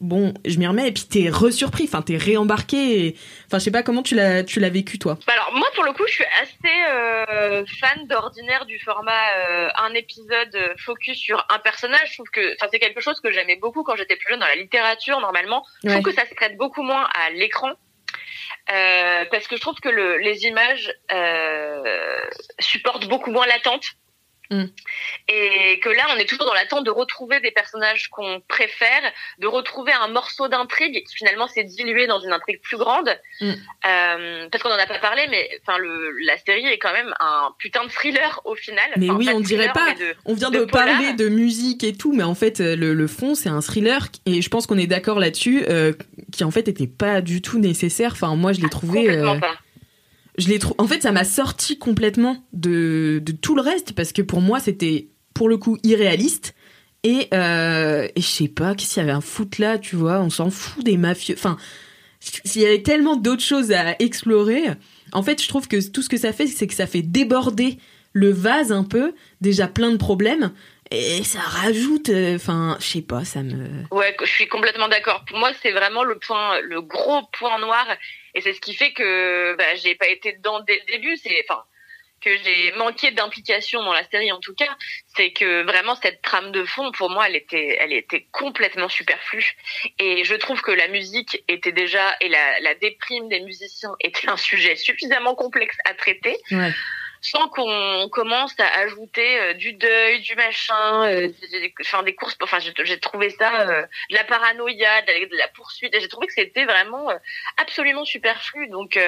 bon, je m'y remets et puis t'es resurpris, enfin t'es réembarqué. et- Enfin, je sais pas comment tu l'as tu l'as vécu toi. Bah alors moi pour le coup je suis assez euh, fan d'ordinaire du format euh, un épisode focus sur un personnage. Je trouve que enfin c'est quelque chose que j'aimais beaucoup quand j'étais plus jeune dans la littérature normalement. Je Ouais. trouve que ça se prête beaucoup moins à l'écran. Parce que je trouve que le, les images supportent beaucoup moins l'attente Mm. et que là on est toujours dans l'attente de retrouver des personnages qu'on préfère, de retrouver un morceau d'intrigue qui finalement s'est dilué dans une intrigue plus grande. Mm. Euh, parce qu'on en a pas parlé, mais enfin la série est quand même un putain de thriller au final. Mais Enfin, oui, on dirait pas. de- On vient de parler de musique et tout, mais en fait, euh, le, le fond, c'est un thriller et je pense qu'on est d'accord là-dessus, euh, qui en fait était pas du tout nécessaire. Enfin, moi, je l'ai trouvé. Complètement euh, pas. Je l'ai En fait, ça m'a sorti complètement de, de tout le reste parce que pour moi, c'était pour le coup irréaliste. Et, euh, je sais pas, qu'est-ce qu'il y avait un foot là, tu vois, on s'en fout des mafieux. Enfin, s'il y avait tellement d'autres choses à explorer. En fait, je trouve que tout ce que ça fait, c'est que ça fait déborder le vase un peu, déjà plein de problèmes, et ça rajoute, euh, enfin, je sais pas, ça me. Ouais, je suis complètement d'accord. Pour moi, c'est vraiment le point, le gros point noir, et c'est ce qui fait que bah, j'ai pas été dedans dès le début. C'est, enfin, que j'ai manqué d'implication dans la série en tout cas. C'est que vraiment cette trame de fond, pour moi, elle était, elle était complètement superflue. Et je trouve que la musique était déjà et la, la déprime des musiciens était un sujet suffisamment complexe à traiter Ouais. Sans qu'on commence à ajouter euh, du deuil, du machin, euh, enfin des courses. Enfin, j'ai trouvé ça euh, de la paranoïa, de la, poursuite. J'ai trouvé que c'était vraiment absolument superflu. Donc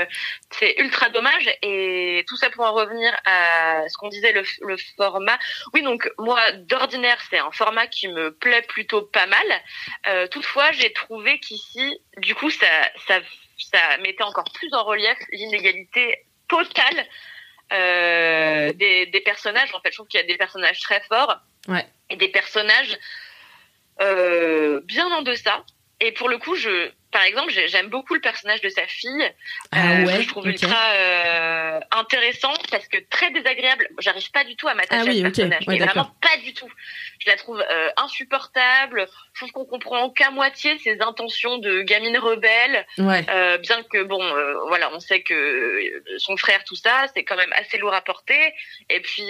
c'est ultra dommage. Et tout ça pour en revenir à ce qu'on disait le, le format. Oui, donc moi d'ordinaire c'est un format qui me plaît plutôt pas mal. Toutefois, j'ai trouvé qu'ici, du coup, ça ça ça mettait encore plus en relief l'inégalité totale euh, des, des personnages. En fait, je trouve qu'il y a des personnages très forts Ouais. et des personnages euh, bien en deçà. Et pour le coup, je, par exemple, j'ai- j'aime beaucoup le personnage de sa fille. Ah euh, ouais, je trouve ultra euh, intéressant parce que très désagréable. J'arrive pas du tout à m'attacher Ah oui, à ce personnage. Ouais, mais vraiment pas du tout. Je la trouve euh, insupportable. Je trouve qu'on comprend qu'à moitié ses intentions de gamine rebelle. Ouais. Euh, bien que bon, voilà, on sait que son frère, tout ça, c'est quand même assez lourd à porter. Et puis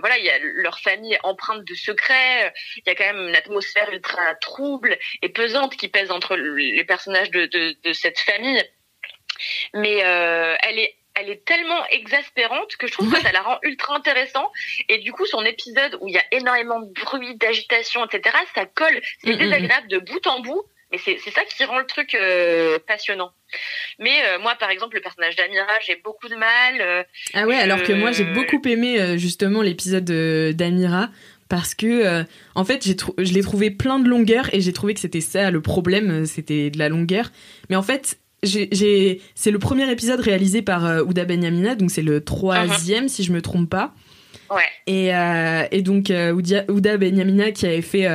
voilà, il y a leur famille empreinte de secrets. Il y a quand même une atmosphère ultra trouble et pesante qui pèse entre le- les personnages de, de, de cette famille. Mais euh, elle est elle est tellement exaspérante que je trouve Ouais. que ça la rend ultra intéressant et du coup son épisode où il y a énormément de bruit d'agitation etc ça colle c'est Mm, mm, mm. désagréable de bout en bout mais c'est c'est ça qui rend le truc euh, passionnant mais euh, moi par exemple le personnage d'Amira j'ai beaucoup de mal euh, Ah ouais, alors que moi j'ai beaucoup aimé justement l'épisode de- d'Amira parce que euh, en fait j'ai je l'ai trouvé plein de longueur et j'ai trouvé que c'était ça le problème, euh, c'était de la longueur. Mais en fait j'ai- c'est le premier épisode réalisé par euh, Ouda Benyamina, donc c'est le troisième si je me trompe pas. ouais Et, euh, et donc Ouda Benyamina qui avait fait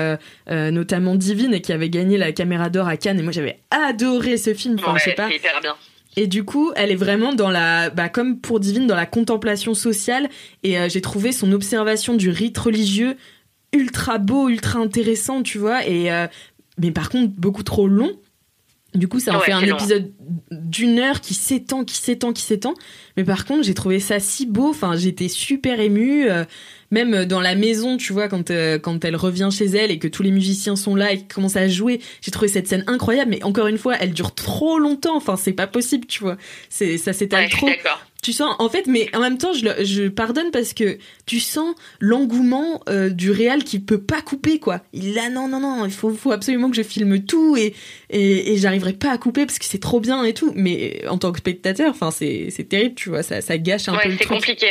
notamment Divine et qui avait gagné la caméra d'or à Cannes et moi j'avais adoré ce film. Enfin ouais, je sais pas. hyper bien Et du coup, elle est vraiment dans la, bah, comme pour Divine, dans la contemplation sociale. Et euh, j'ai trouvé son observation du rite religieux ultra beau, ultra intéressant, tu vois. Et euh, mais par contre, beaucoup trop long. Du coup, ça en Ouais, fait un long. épisode d'une heure qui s'étend, qui s'étend, qui s'étend. Mais par contre, j'ai trouvé ça si beau. Enfin, j'étais super émue. Euh, même dans la maison, tu vois, quand, euh, quand elle revient chez elle et que tous les musiciens sont là et qu'ils commencent à jouer, j'ai trouvé cette scène incroyable. Mais encore une fois, elle dure trop longtemps. Enfin, c'est pas possible, tu vois. C'est ça s'étale ouais, trop. Tu sens, en fait, mais en même temps, je, pardonne parce que tu sens l'engouement euh, du réal qui peut pas couper, quoi. Il a non, non, non, il faut, faut absolument que je filme tout et, et, et j'arriverai pas à couper parce que c'est trop bien et tout. Mais en tant que spectateur, enfin, c'est, c'est terrible, tu vois, ça, ça gâche un peu ouais c'est compliqué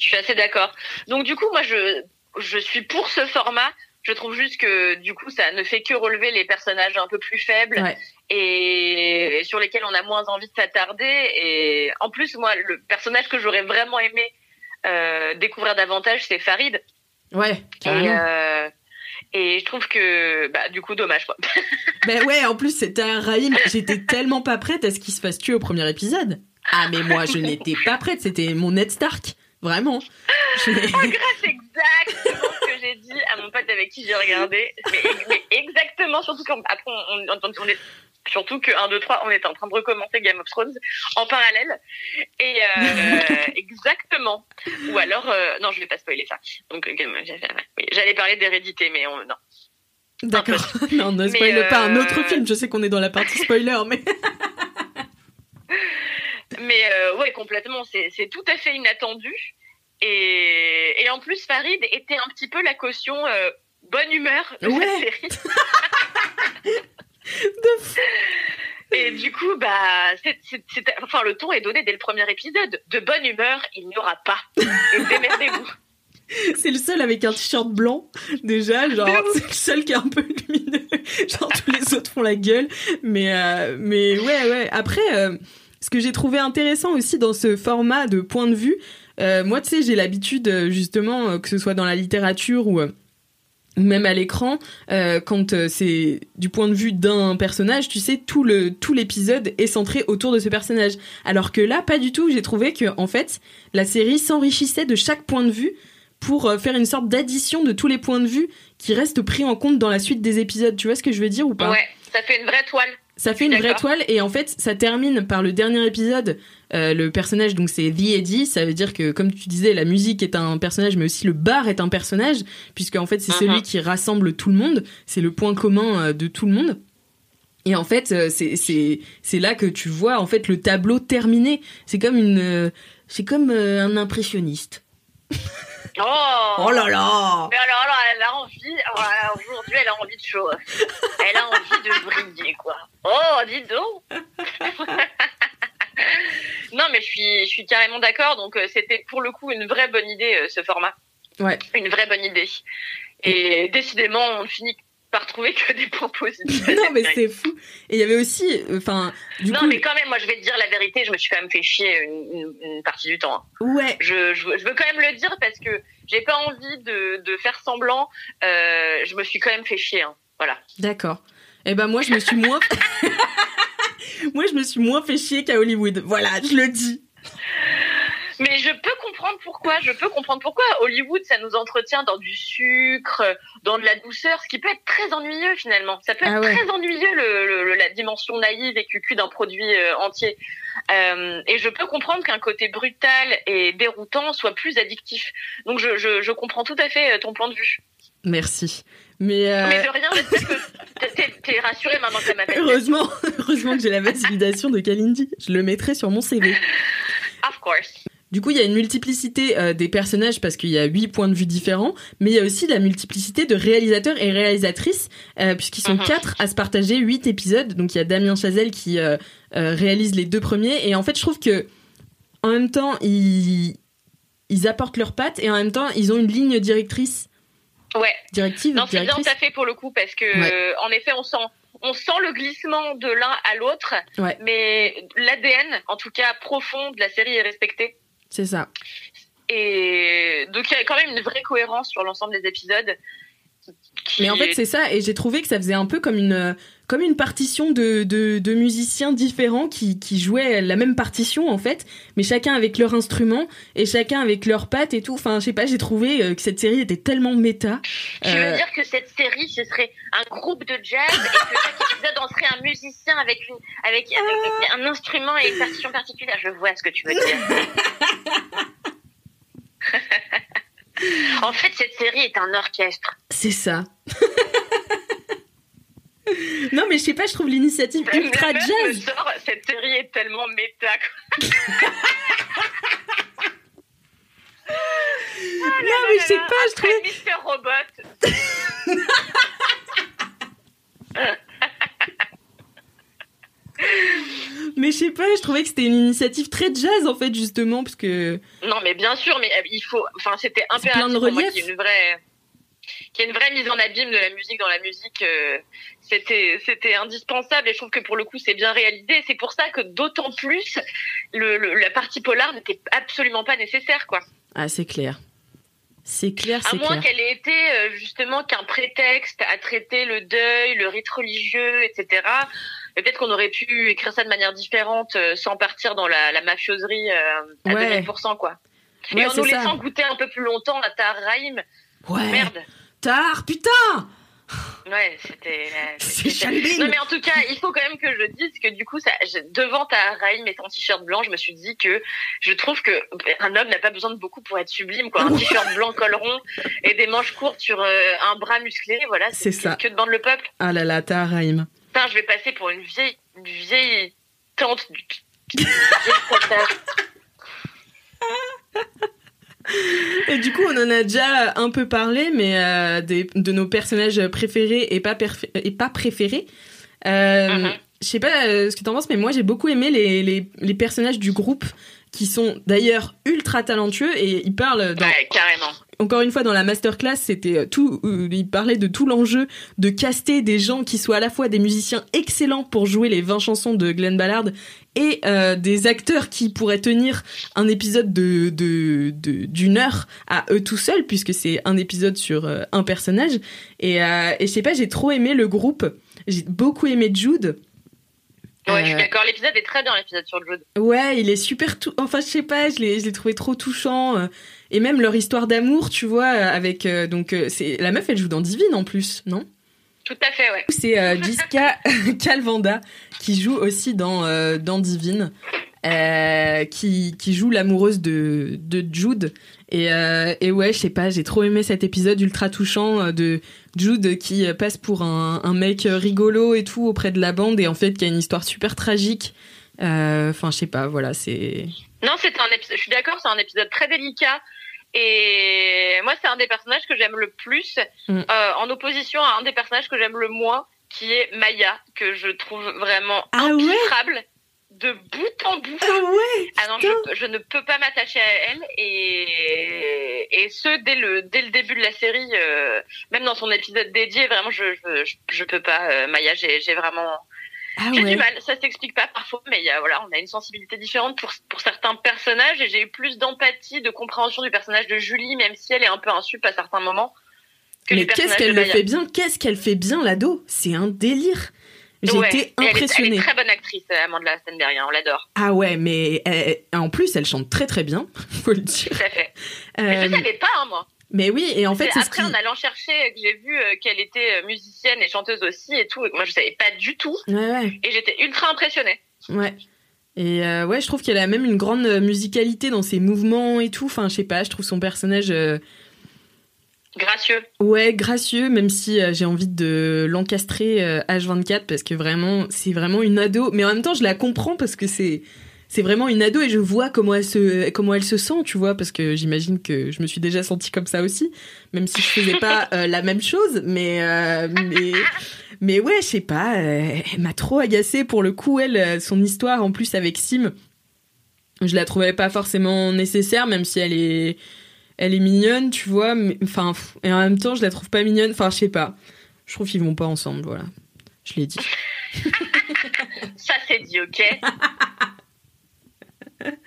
je suis assez d'accord donc du coup moi je je suis pour ce format je trouve juste que du coup ça ne fait que relever les personnages un peu plus faibles Ouais. et sur lesquels on a moins envie de s'attarder. Et en plus, moi, le personnage que j'aurais vraiment aimé euh, découvrir davantage, c'est Farid. Ouais, Et, euh, et je trouve que, bah, du coup, dommage, quoi. Ben ouais, en plus, c'était un Raïm. J'étais tellement pas prête à ce qu'il se fasse tuer au premier épisode. Ah, mais moi, je n'étais pas prête. C'était mon Ned Stark. Vraiment. Je- grâce, exactement ce que j'ai dit à mon pote avec qui j'ai regardé. Mais, mais exactement surtout quand après on, on, on est surtout que 1, 2, 3, on était en train de recommencer Game of Thrones en parallèle. Et euh, exactement. Ou alors, euh, non, je vais pas spoiler ça. Donc, euh, j'allais parler d'hérédité, mais on, non. D'accord. non, ne spoil pas un autre film. Je sais qu'on est dans la partie spoiler, mais. Mais ouais, complètement. C'est tout à fait inattendu. Et, et en plus, Farid était un petit peu la caution bonne humeur de ouais. la série. Et du coup, bah, enfin, le ton est donné dès le premier épisode. De bonne humeur, il n'y aura pas. Démerdez-vous. C'est le seul avec un t-shirt blanc, déjà, genre, c'est le seul qui est un peu lumineux. Genre, tous les autres font la gueule. Mais, euh, mais ouais, ouais. Après, euh, ce que j'ai trouvé intéressant aussi dans ce format de point de vue, euh, moi, tu sais, j'ai l'habitude, justement, que ce soit dans la littérature ou même à l'écran, euh, quand euh, c'est du point de vue d'un personnage, tu sais, tout tout l'épisode est centré autour de ce personnage. Alors que là, pas du tout. J'ai trouvé que en fait, la série s'enrichissait de chaque point de vue pour euh, faire une sorte d'addition de tous les points de vue qui restent pris en compte dans la suite des épisodes. Tu vois ce que je veux dire ou pas? Ouais, ça fait une vraie toile. Ça fait une vraie toile et en fait, ça termine par le dernier épisode. Euh, le personnage, donc c'est The Eddie, ça veut dire que, comme tu disais, la musique est un personnage, mais aussi le bar est un personnage, puisque en fait, c'est celui Mhm. qui rassemble tout le monde. C'est le point commun euh, de tout le monde. Et en fait, euh, c'est là que tu vois en fait le tableau terminé. C'est comme une c'est comme un impressionniste. Oh, Oh là là Mais alors, alors, elle a envie, aujourd'hui, elle a envie de show. Elle a envie de briller, quoi. Oh, dis donc Non, mais je suis, je suis carrément d'accord. Donc, euh, c'était pour le coup une vraie bonne idée, euh, ce format. Ouais. Une vraie bonne idée. Et décidément, on finit par trouver que des points positifs. non mais c'est fou. Et il y avait aussi, enfin, non, coup, mais quand même, moi, je vais te dire la vérité, je me suis quand même fait chier une, partie du temps. hein. ouais, Je, je, veux- je veux quand même le dire parce que j'ai pas envie de, de faire semblant. Euh, je me suis quand même fait chier. hein. Voilà. D'accord. Eh ben moi je me suis moins Moi je me suis moins fait chier qu'à Hollywood. Voilà, je le dis. Mais je peux comprendre pourquoi. Je peux comprendre pourquoi. Hollywood, ça nous entretient dans du sucre, dans de la douceur, ce qui peut être très ennuyeux finalement. Ça peut être Ah ouais. très ennuyeux le, la dimension naïve et cucu d'un produit euh, entier. Euh, et je peux comprendre qu'un côté brutal et déroutant soit plus addictif. Donc je, je, je comprends tout à fait euh, ton point de vue. Merci. Mais, euh, Mais de rien, j'espère que t'es- t'es- t'es rassuré maintenant que ça m'appelle. heureusement, heureusement que j'ai la validation de Kalindi. Je le mettrai sur mon CV. Of course. Du coup, il y a une multiplicité euh, des personnages parce qu'il y a huit points de vue différents, mais il y a aussi la multiplicité de réalisateurs et réalisatrices euh, puisqu'ils sont Mhm. quatre à se partager huit épisodes. Donc il y a Damien Chazelle qui euh, réalise les deux premiers et en fait, je trouve que en même temps, ils ils apportent leurs pattes et en même temps, ils ont une ligne directrice, Ouais. directive, Non, c'est bien t'as fait pour le coup parce que Ouais. en effet, on sent on sent le glissement de l'un à l'autre, Ouais. mais l'ADN, en tout cas profond de la série, est respecté. C'est ça. Et donc il y a quand même une vraie cohérence sur l'ensemble des épisodes. qui Mais en fait, est- c'est ça, et j'ai trouvé que ça faisait un peu comme une, comme une partition de, de, de musiciens différents qui, qui jouaient la même partition, en fait, mais chacun avec leur instrument et chacun avec leurs pattes et tout. Enfin, je sais pas, j'ai trouvé euh, que cette série était tellement méta. tu Euh, veux dire que cette série, ce serait un groupe de jazz et que chaque épisode en serait un musicien avec une avec, avec un instrument et une partition particulière? Je vois ce que tu veux dire. en fait, cette série est un orchestre. C'est ça. non, mais je sais pas, je trouve l'initiative ultra me jazz. sort, cette série est tellement méta. quoi. Non, mais je sais pas, je trouvais. Mister Robot. Mais je sais pas, je trouvais que c'était une initiative très jazz, en fait, justement, parce que. Non, mais bien sûr, mais euh, il faut. Enfin, c'était impératif de pour moi qu'il y ait une vraie, qu'il y ait une vraie mise en abîme de la musique dans la musique. euh, c'était, c'était indispensable et je trouve que pour le coup, c'est bien réalisé. C'est pour ça que d'autant plus le, le- la partie polar n'était absolument pas nécessaire, quoi. Ah, c'est clair. C'est clair, À moins qu'elle ait été euh, justement qu'un prétexte à traiter le deuil, le rite religieux, etc. Et Peut-être qu'on aurait pu écrire ça de manière différente euh, sans partir dans la, la mafioserie à Ouais. 2000%, quoi. Ouais, Et en nous ça. laissant goûter un peu plus longtemps à Tahar Rahim, Ouais. merde. Tard, putain Ouais, c'était. C'est Chalbin. Non, mais en tout cas, il faut quand même que je dise que du coup, ça, devant ta Raïm et ton t-shirt blanc, je me suis dit que je trouve que un homme n'a pas besoin de beaucoup pour être sublime, quoi. Un t-shirt blanc col rond et des manches courtes sur euh, un bras musclé, voilà. C'est ça. Que demande le peuple Ah là là, Taharaim. Putain, je vais passer pour une vieille, une vieille tante du. Et du coup, on en a déjà un peu parlé, mais euh, des, de nos personnages préférés et pas, perf- et pas préférés. Euh, Mhm. Je sais pas euh, ce que t'en penses, mais moi j'ai beaucoup aimé les, les, les personnages du groupe qui sont d'ailleurs ultra talentueux et ils parlent dans, Ouais, carrément. encore une fois dans la masterclass c'était euh, tout euh, il parlait de tout l'enjeu de caster des gens qui soient à la fois des musiciens excellents pour jouer les 20 chansons de Glenn Ballard et euh, des acteurs qui pourraient tenir un épisode de de de- d'une heure à eux tout seuls puisque c'est un épisode sur euh, un personnage. Et euh, et je sais pas j'ai trop aimé le groupe. J'ai beaucoup aimé Jude Ouais, je suis Euh, d'accord. L'épisode est très bien, l'épisode sur Jude. Ouais, il est super tout. Enfin, je sais pas, je l'ai, je l'ai trouvé trop touchant. euh, Et même leur histoire d'amour, tu vois, euh, avec euh, donc c'est la meuf, elle joue dans Divine en plus, non? Tout à fait, ouais. C'est euh, Jiska Calvanda qui joue aussi dans dans Divine, euh, qui qui joue l'amoureuse de de Jude. Et euh, et ouais, je sais pas, j'ai trop aimé cet épisode ultra touchant euh, de Jude qui passe pour un, un mec rigolo et tout auprès de la bande et en fait qui a une histoire super tragique. Euh, Enfin, je sais pas, voilà, c'est Non, c'était un épisode. Je suis d'accord, c'est un épisode très délicat. Et moi, c'est un des personnages que j'aime le plus, Mm. euh, en opposition à un des personnages que j'aime le moins, qui est Maya, que je trouve vraiment Ah ouais? De bout en bout. Ah ouais Ah non, je, je ne peux pas m'attacher à elle et et ce dès le dès le début de la série, euh, même dans son épisode dédié, vraiment je je je, peux pas. euh, Maya, j'ai j'ai vraiment Ah j'ai ouais du mal, ça s'explique pas parfois, mais y a, voilà, on a une sensibilité différente pour, pour certains personnages et j'ai eu plus d'empathie, de compréhension du personnage de Julie, même si elle est un peu insup à certains moments. Que Mais qu'est-ce qu'elle le fait bien Qu'est-ce qu'elle fait bien, l'ado? C'est un délire. J'ai Ouais, été et elle est- impressionnée. Elle est, très bonne actrice, euh, Amanda Stenberg, on l'adore. Ah ouais, mais elle- en plus, elle chante très très bien, faut le dire. Tout à fait. Mais Euh, je savais pas, hein, moi. mais oui, et en fait, C'est c'est ce après, qui... en allant chercher, que j'ai vu euh, qu'elle était euh, musicienne et chanteuse aussi et tout, et moi je savais pas du tout, Ouais, ouais, et j'étais ultra impressionnée. ouais. Et euh, ouais, je trouve qu'elle a même une grande euh, musicalité dans ses mouvements et tout. Enfin, je sais pas, je trouve son personnage... euh, Gracieux. Ouais, gracieux, même si euh, j'ai envie de l'encastrer euh, H24 parce que vraiment, c'est vraiment une ado. Mais en même temps, je la comprends parce que c'est c'est vraiment une ado et je vois comment elle se comment elle se sent, tu vois, parce que j'imagine que je me suis déjà sentie comme ça aussi, même si je faisais pas euh, la même chose, mais euh, mais mais ouais, je sais pas, euh, elle m'a trop agacée pour le coup, elle, euh, son histoire en plus avec Sim, je la trouvais pas forcément nécessaire, même si elle est elle est mignonne, tu vois, mais enfin, et en même temps, je la trouve pas mignonne. Enfin, je sais pas. Je trouve qu'ils vont pas ensemble, voilà. Je l'ai dit. Ça, c'est dit, ok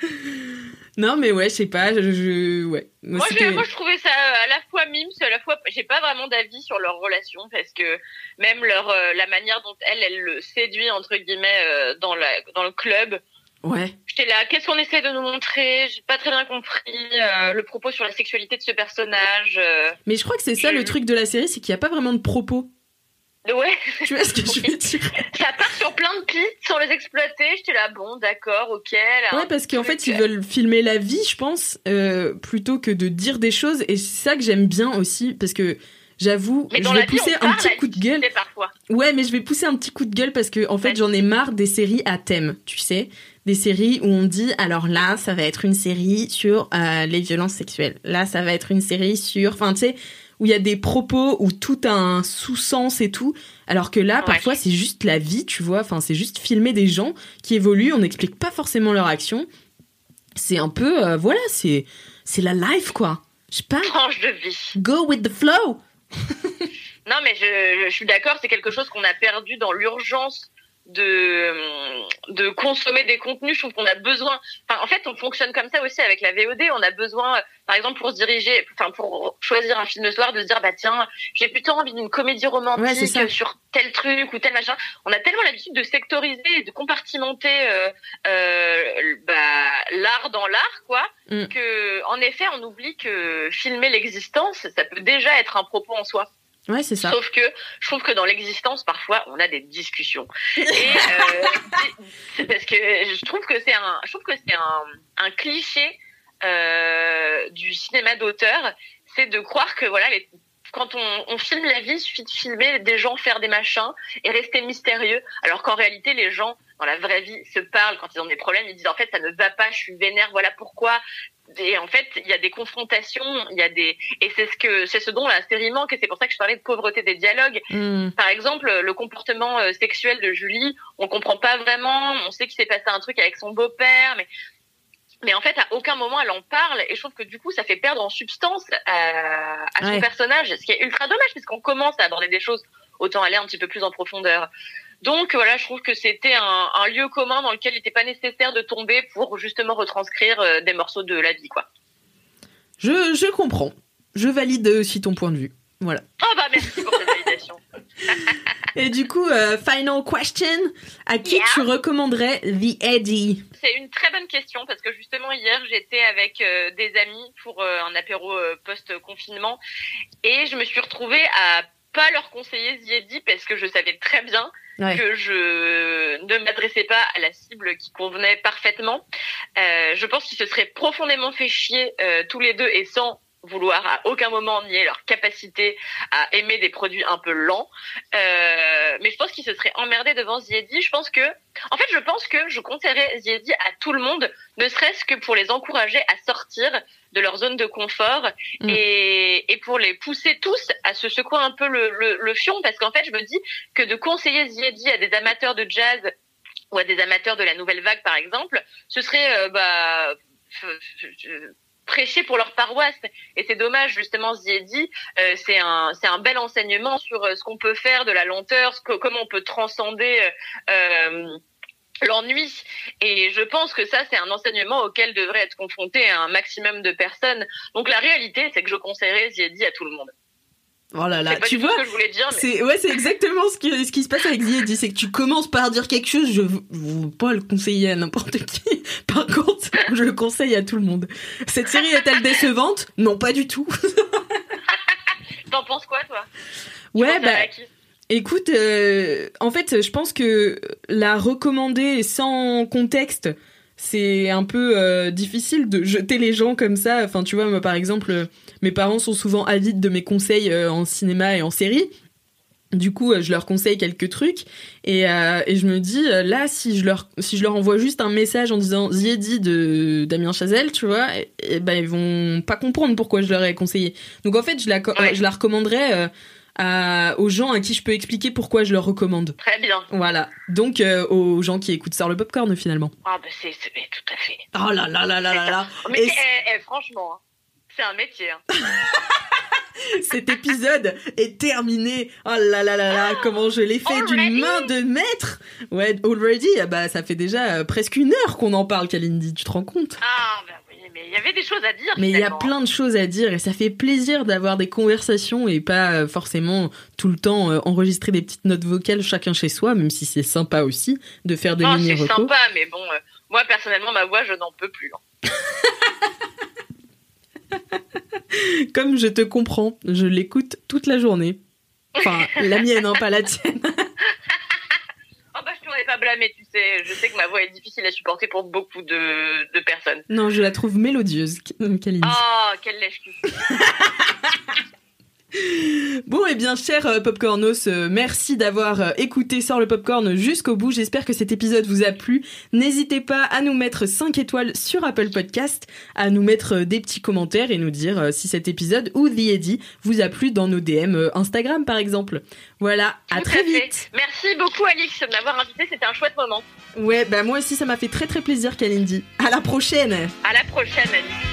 Non, mais ouais, je sais pas. Je, je- ouais. Moi, je, moi, je trouvais ça euh, à la fois mime, à la fois, j'ai pas vraiment d'avis sur leur relation parce que même leur euh, la manière dont elle, elle le séduit entre guillemets euh, dans la dans le club. Ouais. J'étais là, qu'est-ce qu'on essaie de nous montrer? J'ai pas très bien compris euh, le propos sur la sexualité de ce personnage. euh. Mais je crois que c'est ça Je- le truc de la série, c'est qu'il y a pas vraiment de propos. Ouais, Tu vois ce que je veux dire? Ça part sur plein de pistes sans les exploiter. J'étais là, bon, d'accord, ok. Ouais, parce qu'en fait, ils veulent filmer la vie, je pense, euh, plutôt que de dire des choses. Et c'est ça que j'aime bien aussi, parce que j'avoue, je vais vie, pousser un petit coup de gueule. parfois. Ouais, mais je vais pousser un petit coup de gueule parce que en fait, j'en ai marre des séries à thème, tu sais, des séries où on dit alors là, ça va être une série sur euh, les violences sexuelles. Là, ça va être une série sur enfin tu sais où il y a des propos où tout a un sous-sens et tout, alors que là, Ouais. parfois, c'est juste la vie, tu vois, enfin, c'est juste filmer des gens qui évoluent, on n'explique pas forcément leur action. C'est un peu, euh, voilà, c'est c'est la life, quoi. Je sais pas, Tranche de vie. go with the flow Non, mais je, je suis d'accord, c'est quelque chose qu'on a perdu dans l'urgence de de consommer des contenus. Je trouve qu'on a besoin. Enfin, en fait, on fonctionne comme ça aussi avec la VOD. On a besoin, euh, par exemple, pour se diriger, enfin pour choisir un film le soir, de se dire bah tiens, j'ai plutôt envie d'une comédie romantique sur tel truc ou tel machin. On a tellement l'habitude de sectoriser, et de compartimenter euh, euh, bah, l'art dans l'art, quoi, Mm. que en effet, on oublie que filmer l'existence, ça peut déjà être un propos en soi. Ouais, c'est ça. Sauf que je trouve que dans l'existence, parfois, on a des discussions. Et euh, parce que je trouve que c'est un, je trouve que c'est un, un cliché euh, du cinéma d'auteur, c'est de croire que voilà, les, quand on, on, filme la vie, il suffit de filmer des gens faire des machins et rester mystérieux. Alors qu'en réalité, les gens, dans la vraie vie, se parlent quand ils ont des problèmes. Ils disent en fait, ça ne va pas, je suis vénère, voilà pourquoi. Et en fait, il y a des confrontations, il y a des et c'est ce que c'est ce dont la série manque et c'est pour ça que je parlais de pauvreté des dialogues. Mm. Par exemple, le comportement euh, sexuel de Julie, on comprend pas vraiment. On sait qu'il s'est passé un truc avec son beau-père, mais mais en fait, à aucun moment elle en parle et je trouve que du coup, ça fait perdre en substance à, à son Ouais. personnage, ce qui est ultra dommage puisqu'on commence à aborder des choses, autant aller un petit peu plus en profondeur. Donc voilà, je trouve que c'était un, un lieu commun dans lequel il n'était pas nécessaire de tomber pour justement retranscrire euh, des morceaux de la vie, quoi. Je, je comprends. Je valide aussi ton point de vue. Voilà. Oh bah merci pour cette validation. Et du coup, euh, final question. À qui Yeah. tu recommanderais The Eddie C'est une très bonne question parce que justement hier j'étais avec euh, des amis pour euh, un apéro post-confinement et je me suis retrouvée à pas leur conseiller Ziedi parce que je savais très bien Ouais. que je ne m'adressais pas à la cible qui convenait parfaitement. Euh, je pense qu'ils se seraient profondément fait chier euh, tous les deux et sans vouloir à aucun moment nier leur capacité à aimer des produits un peu lents. Euh, mais je pense qu'ils se seraient emmerdés devant Ziedi. Je pense que, en fait, je pense que je conseillerais Ziedi à tout le monde, ne serait-ce que pour les encourager à sortir de leur zone de confort Mm. et, et pour les pousser tous à se secouer un peu le, le, le fion, parce qu'en fait, je me dis que de conseiller Ziedi à des amateurs de jazz ou à des amateurs de la nouvelle vague, par exemple, ce serait euh, bah, prêcher pour leur paroisse. Et c'est dommage, justement, Ziedi, euh, c'est un, c'est un bel enseignement sur euh, ce qu'on peut faire de la lenteur, ce que, comment on peut transcender euh, euh, l'ennui. Et je pense que ça, c'est un enseignement auquel devrait être confronté un maximum de personnes. Donc la réalité, c'est que je conseillerais Ziedi à tout le monde. Oh là là, pas tu du vois ce que je voulais dire, mais c'est ouais, c'est exactement ce qui, ce qui se passe avec Eddie, c'est que tu commences par dire quelque chose, je veux pas le conseiller à n'importe qui. Par contre, je le conseille à tout le monde. Cette série est-elle décevante? Non, pas du tout. t'en penses quoi, toi? Ouais, bah Écoute, euh, en fait, je pense que la recommander sans contexte, c'est un peu euh, difficile de jeter les gens comme ça. Enfin, tu vois, moi, par exemple, euh, mes parents sont souvent avides de mes conseils euh, en cinéma et en série. Du coup, je leur conseille quelques trucs et, euh, et je me dis là, si je leur si je leur envoie juste un message en disant Ziedi de Damien Chazelle, tu vois, et, et ben ils vont pas comprendre pourquoi je leur ai conseillé. Donc en fait, je la Ouais. je la recommanderais à, aux gens à qui je peux expliquer pourquoi je leur recommande. Très bien. Voilà. Donc euh, aux gens qui écoutent Sort le popcorn finalement. Ah bah c'est tout à fait. Oh là là là là là là. Mais Et eh, eh, franchement, hein, c'est un métier. hein. cet épisode est terminé. Oh là là là là, comment je l'ai fait d'une main de maître. Ouais, already, ah bah ça fait déjà euh, presque une heure qu'on en parle, Kalindi, tu te rends compte? Ah bah mais il y avait des choses à dire. Mais il y a plein de choses à dire et ça fait plaisir d'avoir des conversations et pas euh, forcément tout le temps euh, enregistrer des petites notes vocales chacun chez soi, même si c'est sympa aussi de faire des Non, mini c'est sympa, mais bon, euh, moi personnellement, ma voix, je n'en peux plus. hein. Comme je te comprends, je l'écoute toute la journée. Enfin, la mienne, hein, pas la tienne. Oh bah je t'aurais pas blâmé, tu sais. Je sais que ma voix est difficile à supporter pour beaucoup de, de personnes. Non, je la trouve mélodieuse, Kalindi. Oh, quelle lèche-cul. Bon, eh bien, cher euh, Popcornos, euh, merci d'avoir euh, écouté Sort le Popcorn jusqu'au bout. J'espère que cet épisode vous a plu. N'hésitez pas à nous mettre 5 étoiles sur Apple Podcast, à nous mettre des petits commentaires et nous dire si cet épisode ou The Eddy vous a plu dans nos DM Instagram, par exemple. Voilà, à Tout très à vite. Merci beaucoup, Alix, de m'avoir invité. C'était un chouette moment. Ouais, bah moi aussi, ça m'a fait très très plaisir, Kalindi. À la prochaine À la prochaine, Alix.